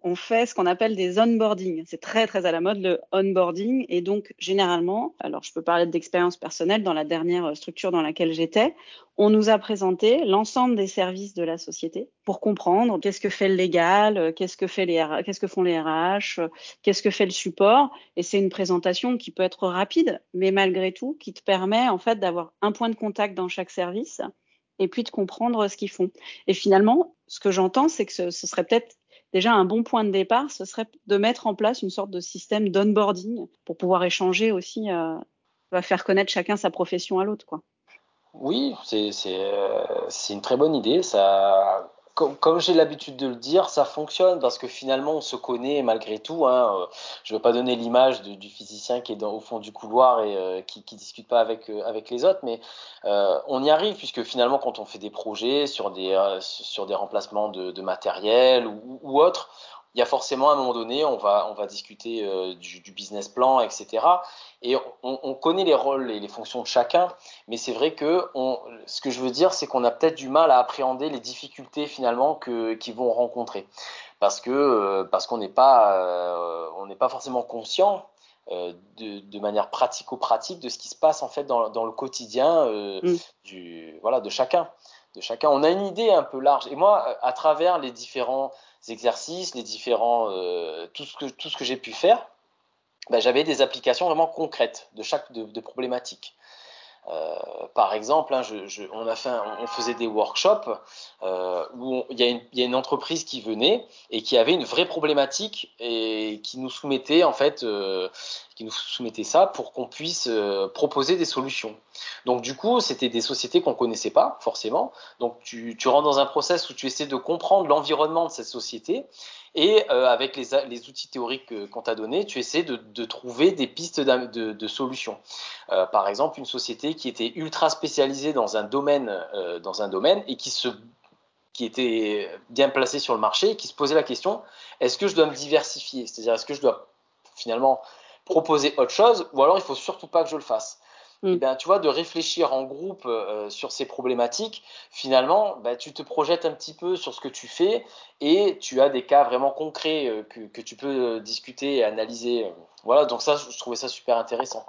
Speaker 1: on fait ce qu'on appelle des onboarding. C'est très très à la mode le onboarding et donc généralement, alors je peux parler d'expérience personnelle dans la dernière structure dans laquelle j'étais, on nous a présenté l'ensemble des services de la société pour comprendre qu'est-ce que fait le légal, qu'est-ce que qu'est-ce que font les RH, qu'est-ce que fait le support et c'est une présentation qui peut être rapide mais malgré tout qui te permet en fait d'avoir un point de contact dans chaque service et puis de comprendre ce qu'ils font. Et finalement, ce que j'entends, c'est que ce, serait peut-être déjà un bon point de départ, ce serait de mettre en place une sorte de système d'onboarding pour pouvoir échanger aussi, euh, faire connaître chacun sa profession à l'autre.
Speaker 2: Oui, c'est euh, une très bonne idée. Ça, comme, j'ai l'habitude de le dire, ça fonctionne parce que finalement on se connaît malgré tout. Hein. Euh, je ne veux pas donner l'image du physicien qui est au fond du couloir et euh, qui ne discute pas avec, euh, avec les autres, mais on y arrive puisque finalement quand on fait des projets sur des, sur des remplacements de, matériel ou, ou autre, il y a forcément à un moment donné, on va, on va discuter euh, du, du, business plan, etc. Et on, on, connaît les rôles et les fonctions de chacun, mais c'est vrai que on, ce que je veux dire, c'est qu'on a peut-être du mal à appréhender les difficultés finalement qu'ils vont rencontrer, parce que euh, parce qu'on n'est pas euh, on n'est pas forcément conscient de, de, manière pratico-pratique de ce qui se passe en fait dans, dans le quotidien mm. du voilà de chacun de chacun. On a une idée un peu large. Et moi, à travers les différents exercices, les différents, euh, tout ce que, tout ce que j'ai pu faire, ben, j'avais des applications vraiment concrètes de chaque de, problématique. Euh, par exemple, hein, on, faisait des workshops euh, où il y, a une entreprise qui venait et qui avait une vraie problématique et qui nous soumettait en fait, qui nous soumettait ça pour qu'on puisse euh, proposer des solutions. Donc du coup, c'était des sociétés qu'on connaissait pas forcément. Donc tu, rentres dans un process où tu essaies de comprendre l'environnement de cette société et euh, avec les, outils théoriques qu'on t'a donnés, tu essaies de, trouver des pistes de, solutions. Euh, par exemple, une société qui était ultra spécialisée dans un domaine, dans un domaine et qui se qui était bien placée sur le marché et qui se posait la question est-ce que je dois me diversifier? C'est-à-dire, est-ce que je dois finalement proposer autre chose ou alors il faut surtout pas que je le fasse Mm. ben, tu vois, de réfléchir en groupe euh, sur ces problématiques, finalement, ben, tu te projettes un petit peu sur ce que tu fais et tu as des cas vraiment concrets euh, que, que, tu peux euh, discuter et analyser. Voilà, donc ça, je trouvais ça super intéressant.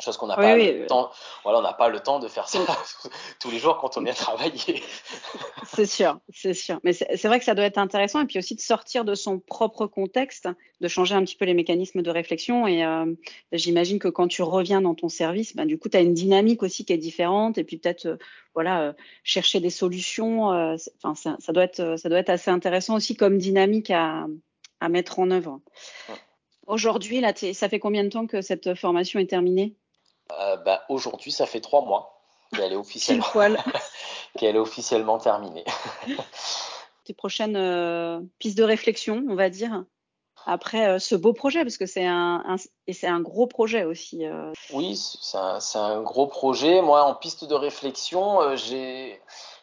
Speaker 2: Chose qu'on n'a pas le temps. Voilà, on n'a pas le temps de faire ça [laughs] tous les jours quand on vient travailler. [laughs]
Speaker 1: c'est sûr, c'est sûr. Mais c'est vrai que ça doit être intéressant et puis aussi de sortir de son propre contexte, de changer un petit peu les mécanismes de réflexion. Et euh, j'imagine que quand tu reviens dans ton service, ben, du coup, tu as une dynamique aussi qui est différente et puis peut-être euh, voilà euh, chercher des solutions. Enfin, ça, ça, doit être ça doit être assez intéressant aussi comme dynamique à, à mettre en œuvre. Aujourd'hui, là, ça fait combien de temps que cette formation est terminée?
Speaker 2: Euh, bah, Aujourd'hui, ça fait trois mois qu'elle est officiellement, [laughs] qu'elle est officiellement terminée. [laughs]
Speaker 1: Tes prochaines euh, pistes de réflexion, on va dire, après euh, ce beau projet, parce que c'est un, et c'est un gros projet aussi.
Speaker 2: Oui, c'est un, un, gros projet. Moi, en piste de réflexion, j'ai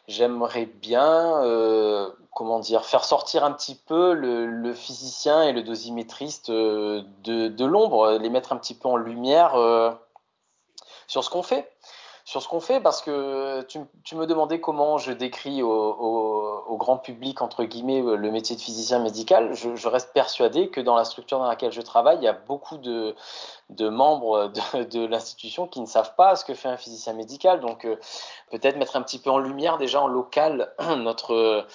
Speaker 2: j'aimerais bien, euh, comment dire, faire sortir un petit peu le, le physicien et le dosimétriste de, de l'ombre, les mettre un petit peu en lumière euh, sur ce qu'on fait. Sur ce qu'on fait, parce que tu, me demandais comment je décris au, grand public, entre guillemets, le métier de physicien médical. Je, reste persuadé que dans la structure dans laquelle je travaille, il y a beaucoup de, de membres de, l'institution qui ne savent pas ce que fait un physicien médical. Donc, euh, peut-être mettre un petit peu en lumière déjà en local [clears throat] notre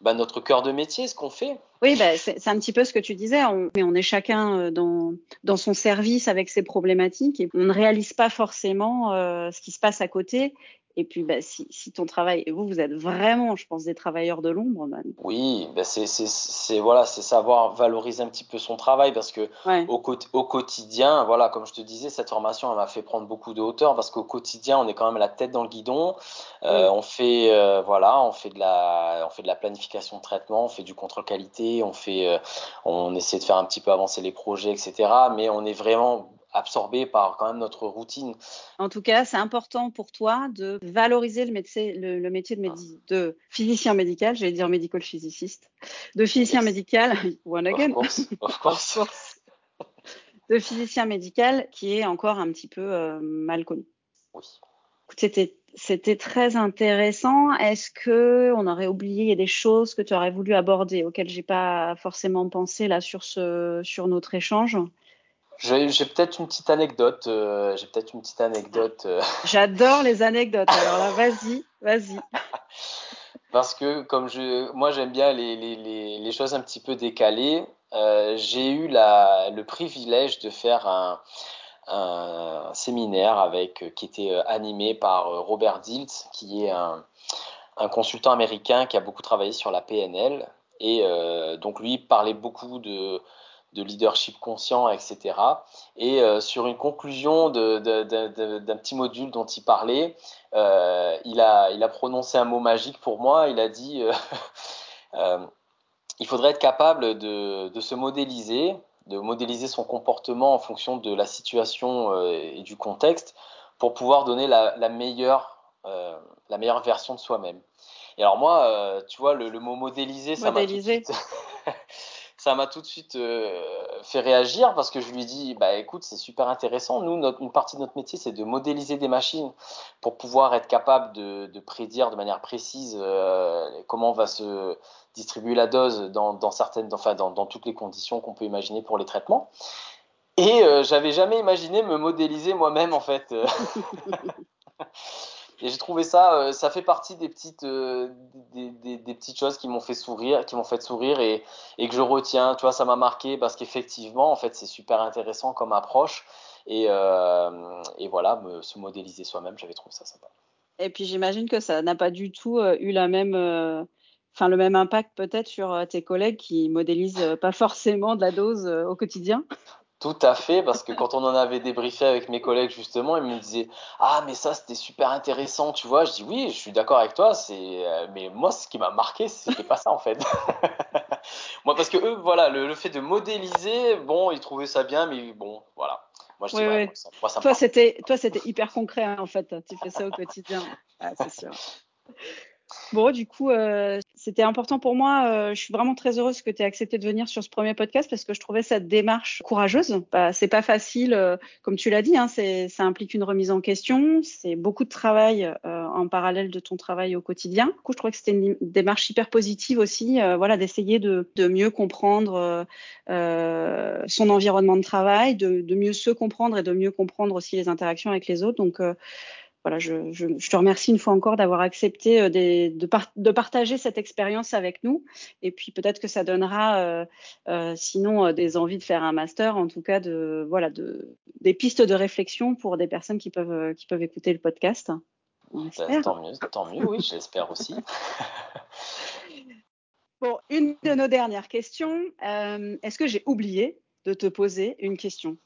Speaker 2: bah, notre cœur de métier, ce qu'on fait.
Speaker 1: Oui, bah, c'est un petit peu ce que tu disais. On, on est chacun euh, dans, dans son service avec ses problématiques et on ne réalise pas forcément euh, ce qui se passe à côté. Et puis, bah, si, si, ton travail, et vous, vous êtes vraiment, je pense, des travailleurs de l'ombre. Bah,
Speaker 2: oui, bah c'est voilà, c'est savoir valoriser un petit peu son travail parce que au, au, quotidien, voilà, comme je te disais, cette formation, elle m'a fait prendre beaucoup de hauteur parce qu'au quotidien, on est quand même la tête dans le guidon. Euh, on fait, euh, voilà, on fait de la, on fait de la planification de traitement, on fait du contrôle qualité, on fait, euh, on essaie de faire un petit peu avancer les projets, etc. Mais on est vraiment absorbé par quand même notre routine.
Speaker 1: En tout cas, c'est important pour toi de valoriser le métier, le, métier de, de, physicien médical, j'allais dire medical physiciste, de physicien médical, [laughs] one again.
Speaker 2: Of [laughs] course,
Speaker 1: de physicien médical qui est encore un petit peu euh, mal connu.
Speaker 2: Oui.
Speaker 1: C'était c'était très intéressant. Est-ce que on aurait oublié des choses que tu aurais voulu aborder auxquelles j'ai pas forcément pensé là sur ce sur notre échange?
Speaker 2: J'ai peut-être une petite anecdote. Euh, j'ai peut-être une petite anecdote. Euh. [laughs]
Speaker 1: J'adore les anecdotes. Alors là, vas-y, vas-y. [laughs]
Speaker 2: Parce que comme je, moi j'aime bien les, les, les, choses un petit peu décalées, euh, j'ai eu la, le privilège de faire un, un séminaire avec, qui était animé par Robert Diltz, qui est un, un, consultant américain qui a beaucoup travaillé sur la PNL. Et donc lui parlait beaucoup de, de leadership conscient, etc. Et euh, sur une conclusion d'un petit module dont il parlait, euh, il, a, il a prononcé un mot magique pour moi. Il a dit euh, [laughs] il faudrait être capable de, de, se modéliser, de modéliser son comportement en fonction de la situation et du contexte pour pouvoir donner la, la meilleure, la meilleure version de soi-même. Et alors moi, tu vois, le, mot modéliser, ça m'a. Ça m'a tout de suite euh, fait réagir parce que je lui ai dit bah écoute c'est super intéressant. Nous notre, une partie de notre métier c'est de modéliser des machines pour pouvoir être capable de, prédire de manière précise euh, comment va se distribuer la dose dans, certaines enfin dans, dans, toutes les conditions qu'on peut imaginer pour les traitements. Et euh, j'avais jamais imaginé me modéliser moi-même en fait [laughs] Et j'ai trouvé ça, euh, ça fait partie des petites, euh, des, des, petites choses qui m'ont fait sourire, qui m'ont fait sourire et, et, que je retiens. Tu vois, ça m'a marqué parce qu'effectivement, en fait, c'est super intéressant comme approche. Et, euh, et voilà, me, se modéliser soi-même, j'avais trouvé ça sympa.
Speaker 1: Et puis j'imagine que ça n'a pas du tout eu la même, enfin le même impact peut-être sur tes collègues qui modélisent pas forcément de la dose au quotidien?
Speaker 2: Tout à fait, parce que quand on en avait débriefé avec mes collègues justement, ils me disaient ah mais ça c'était super intéressant, tu vois. Je dis oui, je suis d'accord avec toi, c'est euh, mais moi ce qui m'a marqué c'était pas ça en fait. [laughs] moi parce que eux voilà le, fait de modéliser, bon ils trouvaient ça bien, mais bon voilà. Moi je dis
Speaker 1: ouais, Moi, ça, toi c'était toi c'était hyper concret hein, en fait, tu fais ça au quotidien, ah, c'est sûr. Bon, du coup, euh, c'était important pour moi. Euh, je suis vraiment très heureuse que tu aies accepté de venir sur ce premier podcast parce que je trouvais cette démarche courageuse. Bah, c'est pas facile, euh, comme tu l'as dit, hein, ça implique une remise en question. C'est beaucoup de travail euh, en parallèle de ton travail au quotidien. Du coup, je trouvais que c'était une démarche hyper positive aussi, euh, voilà, d'essayer de, de, mieux comprendre son environnement de travail, de, de, mieux se comprendre et de mieux comprendre aussi les interactions avec les autres. Donc voilà, je, je, je, te remercie une fois encore d'avoir accepté euh, des, de, de, partager cette expérience avec nous. Et puis peut-être que ça donnera, euh, euh, sinon, euh, des envies de faire un master, en tout cas de, voilà, de, des pistes de réflexion pour des personnes qui peuvent, qui peuvent écouter le podcast.
Speaker 2: Bah, tant mieux, tant mieux, oui, j'espère aussi. [laughs]
Speaker 1: bon, une de nos dernières questions. Est-ce que j'ai oublié de te poser une question?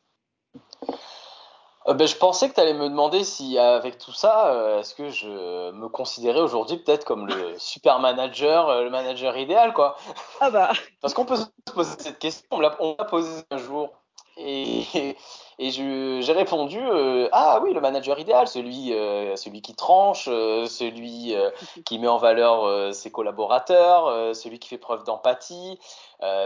Speaker 2: Euh, ben, je pensais que tu allais me demander si, avec tout ça, euh, est-ce que je me considérais aujourd'hui peut-être comme le [laughs] super manager, euh, le manager idéal, quoi.
Speaker 1: Ah bah.
Speaker 2: Parce qu'on peut se poser cette question, on l'a posée un jour. Et, et j'ai répondu euh, ah oui le manager idéal celui euh, celui qui tranche euh, celui euh, qui met en valeur euh, ses collaborateurs euh, celui qui fait preuve d'empathie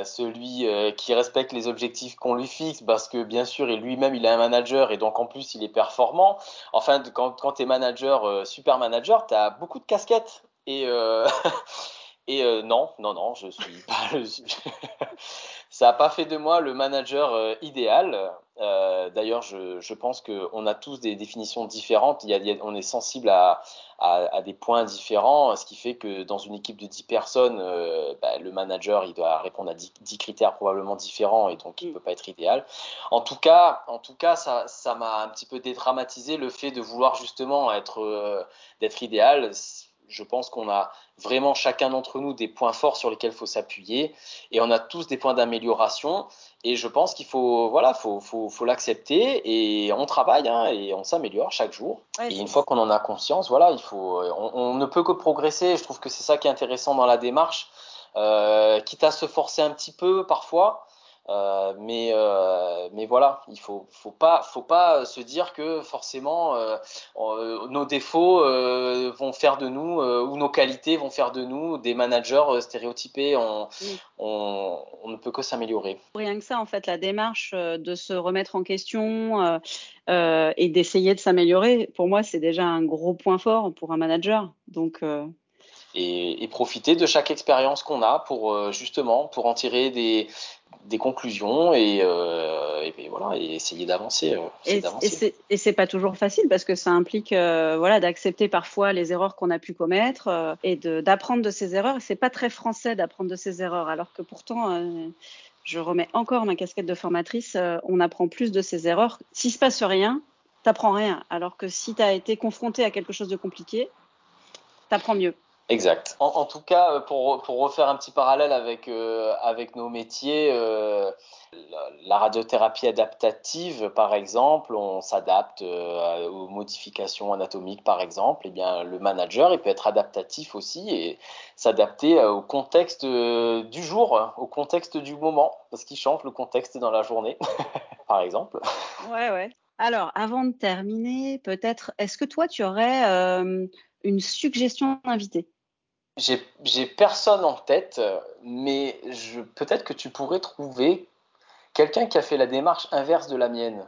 Speaker 2: celui qui respecte les objectifs qu'on lui fixe parce que bien sûr lui-même il est un manager et donc en plus il est performant enfin quand quand tu es manager super manager tu as beaucoup de casquettes et [laughs] Et euh, non, non, non, je suis pas. [laughs] ça n'a pas fait de moi le manager euh, idéal. Euh, d'ailleurs, je, je, pense qu'on a tous des définitions différentes. Il y a, il y a, on est sensible à, à, à, des points différents, ce qui fait que dans une équipe de 10 personnes, euh, bah, le manager il doit répondre à 10, 10, critères probablement différents et donc il ne mm. peut pas être idéal. En tout cas, en tout cas ça, ça m'a un petit peu dédramatisé le fait de vouloir justement être euh, d'être idéal je pense qu'on a vraiment chacun d'entre nous des points forts sur lesquels il faut s'appuyer et on a tous des points d'amélioration et je pense qu'il faut voilà faut, faut, faut l'accepter et on travaille hein, et on s'améliore chaque jour. Ouais, et une fois qu'on en a conscience voilà il faut on, on, ne peut que progresser. Je trouve que c'est ça qui est intéressant dans la démarche. Euh, quitte à se forcer un petit peu parfois euh, mais, euh, mais voilà, il faut, faut pas, faut pas se dire que forcément euh, nos défauts vont faire de nous ou nos qualités vont faire de nous des managers stéréotypés. On, oui. on, on, ne peut que s'améliorer.
Speaker 1: Rien que ça, en fait, la démarche de se remettre en question et d'essayer de s'améliorer, pour moi, c'est déjà un gros point fort pour un manager. Donc
Speaker 2: et, et, profiter de chaque expérience qu'on a pour justement pour en tirer des, des conclusions et, euh, et, voilà et essayer d'avancer.
Speaker 1: Euh, et c'est pas toujours facile parce que ça implique euh, voilà d'accepter parfois les erreurs qu'on a pu commettre euh, et d'apprendre de, de, ces erreurs. C'est pas très français d'apprendre de ces erreurs alors que pourtant je remets encore ma casquette de formatrice. On apprend plus de ces erreurs. S'il se passe rien, t'apprends rien. Alors que si tu as été confronté à quelque chose de compliqué, t'apprends mieux.
Speaker 2: Exact. En, en, tout cas, euh, pour, pour refaire un petit parallèle avec, euh, avec nos métiers, euh, la, la, radiothérapie adaptative, par exemple, on s'adapte euh, aux modifications anatomiques, par exemple. Et eh bien, le manager, il peut être adaptatif aussi et s'adapter au contexte du jour, au contexte du moment, parce qu'il change le contexte dans la journée, [laughs] par exemple.
Speaker 1: Ouais, ouais. Alors, avant de terminer, peut-être, est-ce que toi, tu aurais euh, une suggestion d'invité?
Speaker 2: J'ai personne en tête, mais peut-être que tu pourrais trouver quelqu'un qui a fait la démarche inverse de la mienne.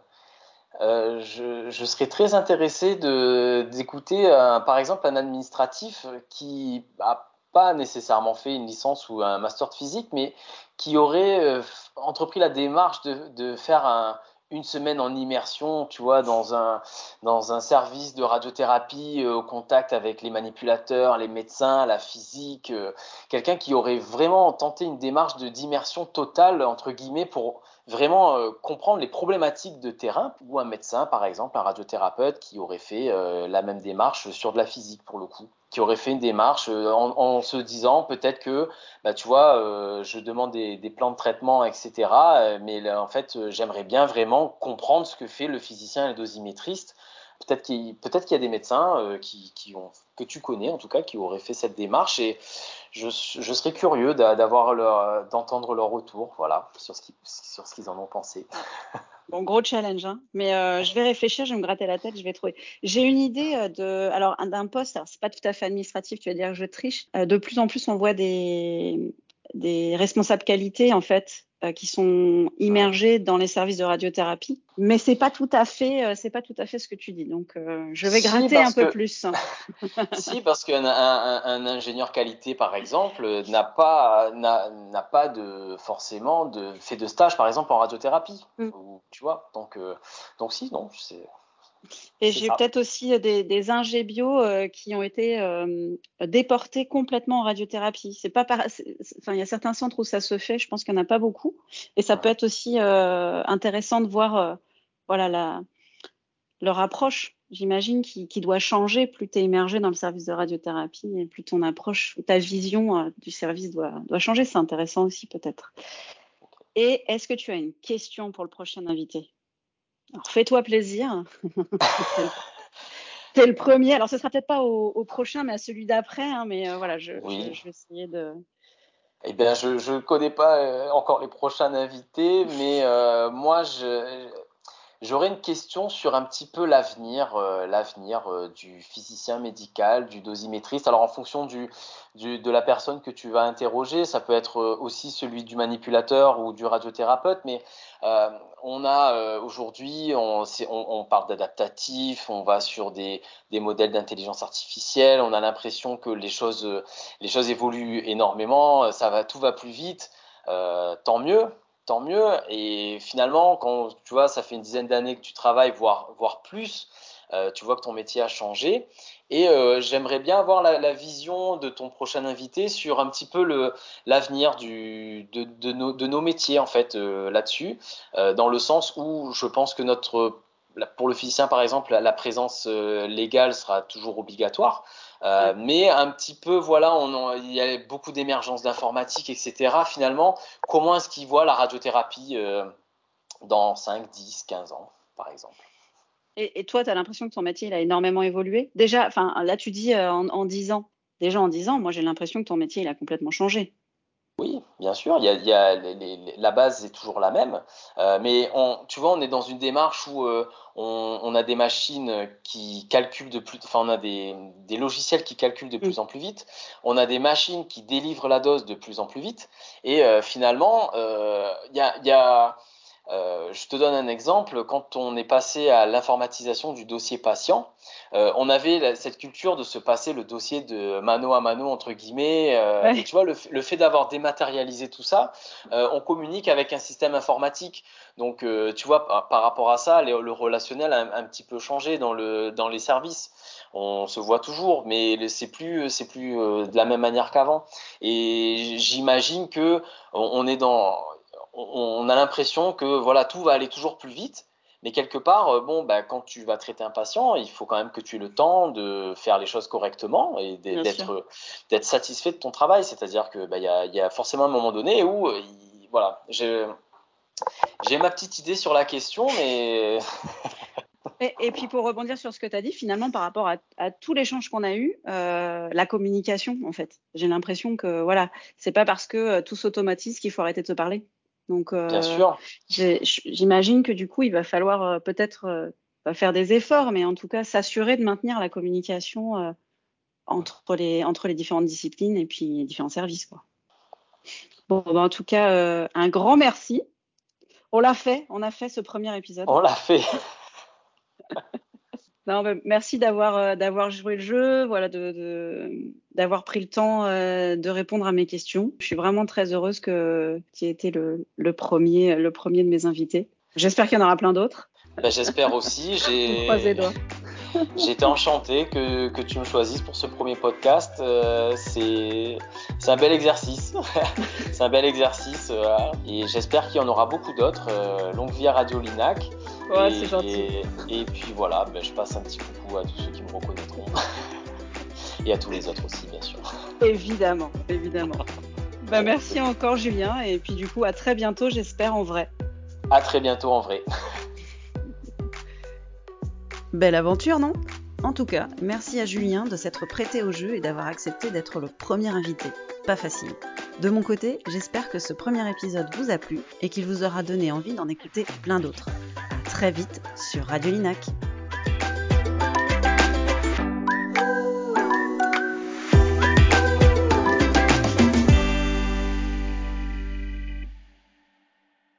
Speaker 2: Euh, je, serais très intéressé d'écouter, par exemple, un administratif qui n'a pas nécessairement fait une licence ou un master de physique, mais qui aurait euh, entrepris la démarche de faire un, une semaine en immersion, tu vois, dans un, dans un service de radiothérapie euh, au contact avec les manipulateurs, les médecins, la physique, euh, quelqu'un qui aurait vraiment tenté une démarche de d'immersion totale, entre guillemets, pour vraiment euh, comprendre les problématiques de terrain, ou un médecin, par exemple, un radiothérapeute qui aurait fait euh, la même démarche sur de la physique, pour le coup qui aurait fait une démarche euh, en, se disant peut-être que, bah, tu vois, je demande des, plans de traitement, etc. Mais en fait, j'aimerais bien vraiment comprendre ce que fait le physicien et le dosimétriste. Peut-être qu'il peut qu'il y a des médecins qui, ont, que tu connais, en tout cas, qui auraient fait cette démarche. Je, serais curieux d'avoir leur, d'entendre leur retour, voilà, sur ce qu'ils, en ont pensé. [laughs]
Speaker 1: Bon, gros challenge, hein. mais euh, je vais réfléchir, je vais me gratter la tête, je vais trouver. J'ai une idée euh, de, alors d'un poste, alors c'est pas tout à fait administratif, tu vas dire que je triche. Euh, de plus en plus, on voit des des responsables qualité en fait euh, qui sont immergés dans les services de radiothérapie, mais c'est pas tout à fait, euh, c'est pas tout à fait ce que tu dis. Donc, euh, je vais gratter si, un peu plus. [laughs]
Speaker 2: si, parce qu'un un, un, ingénieur qualité, par exemple, n'a pas n'a pas de forcément de fait de stage, par exemple, en radiothérapie. Mm. Ou, tu vois, donc donc si, non, c'est
Speaker 1: et j'ai peut-être aussi des, des ingé bio euh, qui ont été euh, déportés complètement en radiothérapie. C'est pas par... enfin il y a certains centres où ça se fait, je pense qu'il n'y en a pas beaucoup et ça peut être aussi euh, intéressant de voir euh, voilà la leur approche. J'imagine qui, qui, doit changer plus tu es immergé dans le service de radiothérapie et plus ton approche, ta vision euh, du service doit, doit changer. C'est intéressant aussi peut-être. Et est-ce que tu as une question pour le prochain invité? Fais-toi plaisir. [laughs] T'es le premier. Alors, ce sera peut-être pas au, au, prochain, mais à celui d'après. Hein, mais euh, voilà, je, oui. je, je, vais essayer de.
Speaker 2: Eh bien, je ne connais pas euh, encore les prochains invités, mais euh, moi, je, J'aurais une question sur un petit peu l'avenir, euh, l'avenir euh, du physicien médical, du dosimétriste. Alors en fonction de la personne que tu vas interroger, ça peut être euh, aussi celui du manipulateur ou du radiothérapeute, mais on a aujourd'hui, on, on, on, parle d'adaptatif, on va sur des, des modèles d'intelligence artificielle, on a l'impression que les choses, les choses évoluent énormément, ça va, tout va plus vite, tant mieux tant mieux. Et finalement, quand tu vois, ça fait une dizaine d'années que tu travailles, voire, voire plus, euh, tu vois que ton métier a changé. Et euh, j'aimerais bien avoir la, vision de ton prochain invité sur un petit peu l'avenir de, de, nos, métiers, en fait, euh, là-dessus, dans le sens où je pense que notre pour le physicien, par exemple, la présence légale sera toujours obligatoire. Euh, mais un petit peu, voilà, on, il y a beaucoup d'émergence d'informatique, etc. Finalement, comment est-ce qu'ils voient la radiothérapie euh, dans 5, 10, 15 ans, par exemple?
Speaker 1: Et, et, toi, tu as l'impression que ton métier il a énormément évolué? Déjà, là, tu dis euh, en, en 10 ans. Déjà en 10 ans, moi, j'ai l'impression que ton métier il a complètement changé.
Speaker 2: Oui, bien sûr, il y a, il y a les, les, la base est toujours la même, euh, mais on, tu vois, on est dans une démarche où euh, on, on, a des machines qui calculent de plus, enfin, on a des, des logiciels qui calculent de plus en plus vite, on a des machines qui délivrent la dose de plus en plus vite, et euh, finalement, il y a, y a euh, je te donne un exemple. Quand on est passé à l'informatisation du dossier patient, euh, on avait la, cette culture de se passer le dossier de mano à mano entre guillemets. Euh, ouais. Et tu vois, le, le fait d'avoir dématérialisé tout ça, on communique avec un système informatique. Donc, tu vois, par, par, rapport à ça, le, le relationnel a un, un, petit peu changé dans le dans les services. On se voit toujours, mais c'est plus c'est plus de la même manière qu'avant. Et j'imagine que on est dans on a l'impression que voilà tout va aller toujours plus vite, mais quelque part, euh, bon, bah, quand tu vas traiter un patient, il faut quand même que tu aies le temps de faire les choses correctement et d'être d'être satisfait de ton travail. C'est-à-dire que bah, il y, a, y, a, forcément un moment donné où euh, il, voilà, j'ai ma petite idée sur la question, mais [laughs]
Speaker 1: Et, et, puis pour rebondir sur ce que tu as dit, finalement, par rapport à, à tout l'échange qu'on a eu, euh, la communication, en fait, j'ai l'impression que voilà, c'est pas parce que euh, tout s'automatise qu'il faut arrêter de se parler. Donc,
Speaker 2: euh.
Speaker 1: J'imagine que du coup, il va falloir euh, peut-être euh, faire des efforts, mais en tout cas s'assurer de maintenir la communication entre, les, entre les différentes disciplines et puis les différents services. Quoi. Bon, ben, en tout cas, euh, un grand merci. On l'a fait, on a fait ce premier épisode.
Speaker 2: On l'a fait. [laughs]
Speaker 1: Non, bah, merci d'avoir euh, d'avoir joué le jeu, voilà, de d'avoir pris le temps euh, de répondre à mes questions. Je suis vraiment très heureuse que tu aies été le, le premier le premier de mes invités. J'espère qu'il y en aura plein d'autres.
Speaker 2: Bah, J'espère aussi. J'ai [laughs] J'étais enchanté que, que tu me choisisses pour ce premier podcast. Euh, c'est un bel exercice. c'est un bel exercice. [laughs] Et j'espère qu'il y en aura beaucoup d'autres. Euh, longue vie à Radio Linac.
Speaker 1: Ouais, c'est gentil.
Speaker 2: Et, et, puis voilà, ben, je passe un petit coucou à tous ceux qui me reconnaîtront. [laughs] et à tous les autres aussi, bien sûr.
Speaker 1: Évidemment, évidemment. Bah, merci encore, Julien. Et puis du coup, à très bientôt, j'espère, en vrai.
Speaker 2: À très bientôt, en vrai. [laughs]
Speaker 1: Belle aventure, non? En tout cas, merci à Julien de s'être prêté au jeu et d'avoir accepté d'être le premier invité. Pas facile. De mon côté, j'espère que ce premier épisode vous a plu et qu'il vous aura donné envie d'en écouter plein d'autres. Très vite sur Radio Linac.